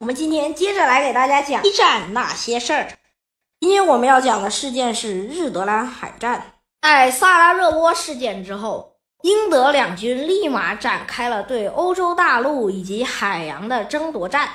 我们今天接着来给大家讲一战那些事儿。今天我们要讲的事件是日德兰海战。在萨拉热窝事件之后，英德两军立马展开了对欧洲大陆以及海洋的争夺战。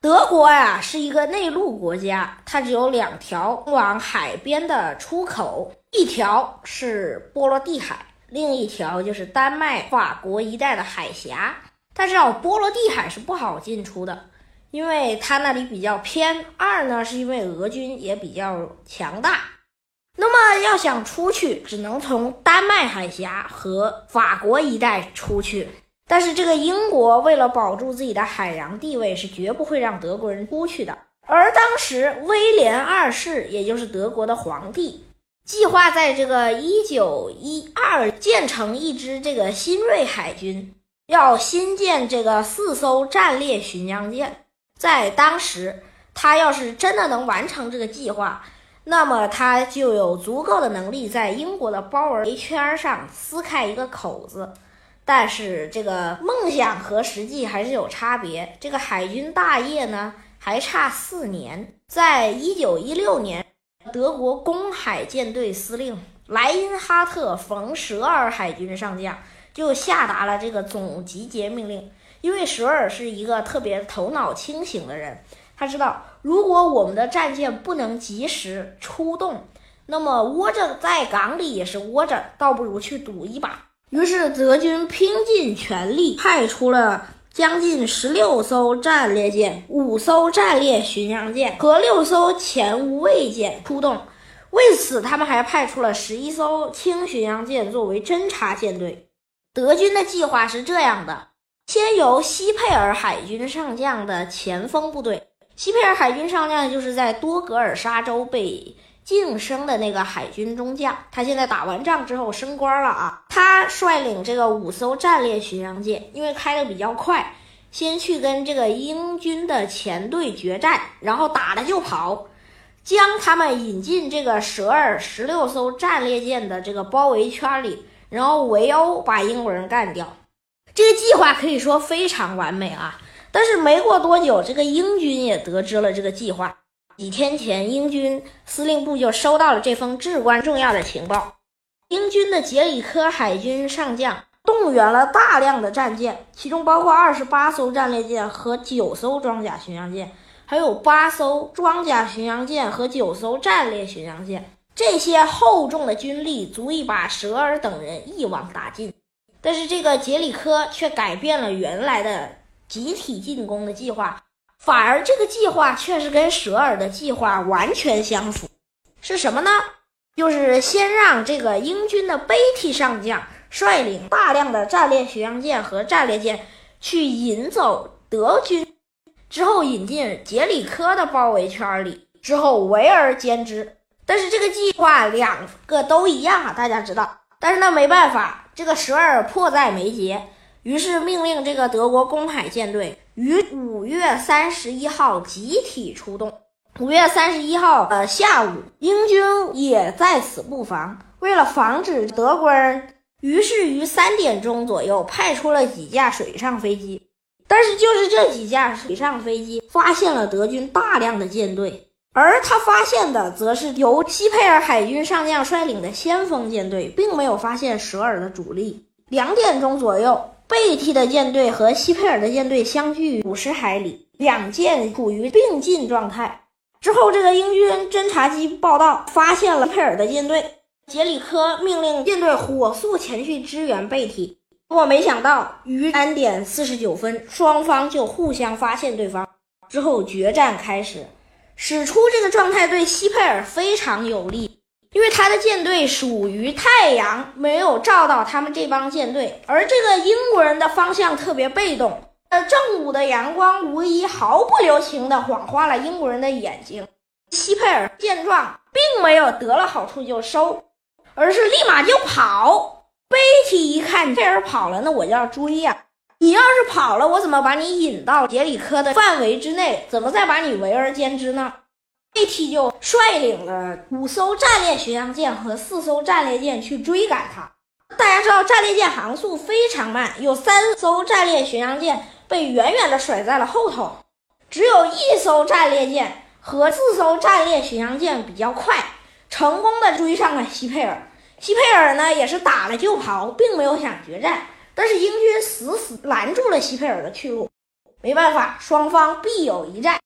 德国呀是一个内陆国家，它只有两条通往海边的出口，一条是波罗的海，另一条就是丹麦、法国一带的海峡。但是啊波罗的海是不好进出的。因为他那里比较偏，二呢是因为俄军也比较强大，那么要想出去，只能从丹麦海峡和法国一带出去。但是这个英国为了保住自己的海洋地位，是绝不会让德国人出去的。而当时威廉二世，也就是德国的皇帝，计划在这个一九一二建成一支这个新锐海军，要新建这个四艘战列巡洋舰。在当时，他要是真的能完成这个计划，那么他就有足够的能力在英国的包围圈上撕开一个口子。但是，这个梦想和实际还是有差别。这个海军大业呢，还差四年。在一九一六年，德国公海舰队司令莱因哈特·冯·舍尔海军上将就下达了这个总集结命令。因为舍尔是一个特别头脑清醒的人，他知道如果我们的战舰不能及时出动，那么窝着在港里也是窝着，倒不如去赌一把。于是德军拼尽全力，派出了将近十六艘战列舰、五艘战列巡洋舰和六艘前无畏舰出动。为此，他们还派出了十一艘轻巡洋舰作为侦察舰队。德军的计划是这样的。先由西佩尔海军上将的前锋部队，西佩尔海军上将就是在多格尔沙州被晋升的那个海军中将，他现在打完仗之后升官了啊。他率领这个五艘战列巡洋舰，因为开的比较快，先去跟这个英军的前队决战，然后打了就跑，将他们引进这个舍尔十六艘战列舰的这个包围圈里，然后围殴，把英国人干掉。这个计划可以说非常完美啊！但是没过多久，这个英军也得知了这个计划。几天前，英军司令部就收到了这封至关重要的情报：英军的杰里科海军上将动员了大量的战舰，其中包括二十八艘战列舰和九艘装甲巡洋舰，还有八艘装甲巡洋舰和九艘战列巡洋舰。这些厚重的军力足以把舍尔等人一网打尽。但是这个杰里科却改变了原来的集体进攻的计划，反而这个计划却是跟舍尔的计划完全相符。是什么呢？就是先让这个英军的贝蒂上将率领大量的战列巡洋舰和战列舰去引走德军，之后引进杰里科的包围圈里，之后围而歼之。但是这个计划两个都一样啊，大家知道。但是那没办法。这个舍尔迫在眉睫，于是命令这个德国公海舰队于五月三十一号集体出动。五月三十一号的下午，英军也在此布防。为了防止德国人，于是于三点钟左右派出了几架水上飞机。但是就是这几架水上飞机发现了德军大量的舰队。而他发现的，则是由西佩尔海军上将率领的先锋舰队，并没有发现舍尔的主力。两点钟左右，贝蒂的舰队和西佩尔的舰队相距五十海里，两舰处于并进状态。之后，这个英军侦察机报道发现了佩尔的舰队，杰里科命令舰队火速前去支援贝蒂。不过，没想到于三点四十九分，双方就互相发现对方，之后决战开始。使出这个状态对西佩尔非常有利，因为他的舰队属于太阳，没有照到他们这帮舰队，而这个英国人的方向特别被动。呃，正午的阳光无疑毫不留情地晃花了英国人的眼睛。西佩尔见状，并没有得了好处就收，而是立马就跑。贝蒂一看佩尔跑了，那我就要追呀。你要是跑了，我怎么把你引到杰里科的范围之内？怎么再把你围而歼之呢？贝蒂就率领了五艘战列巡洋舰和四艘战列舰去追赶他。大家知道，战列舰航速非常慢，有三艘战列巡洋舰被远远的甩在了后头。只有一艘战列舰和四艘战列巡洋舰比较快，成功的追上了西佩尔。西佩尔呢也是打了就跑，并没有想决战，但是英军死死拦住了西佩尔的去路。没办法，双方必有一战。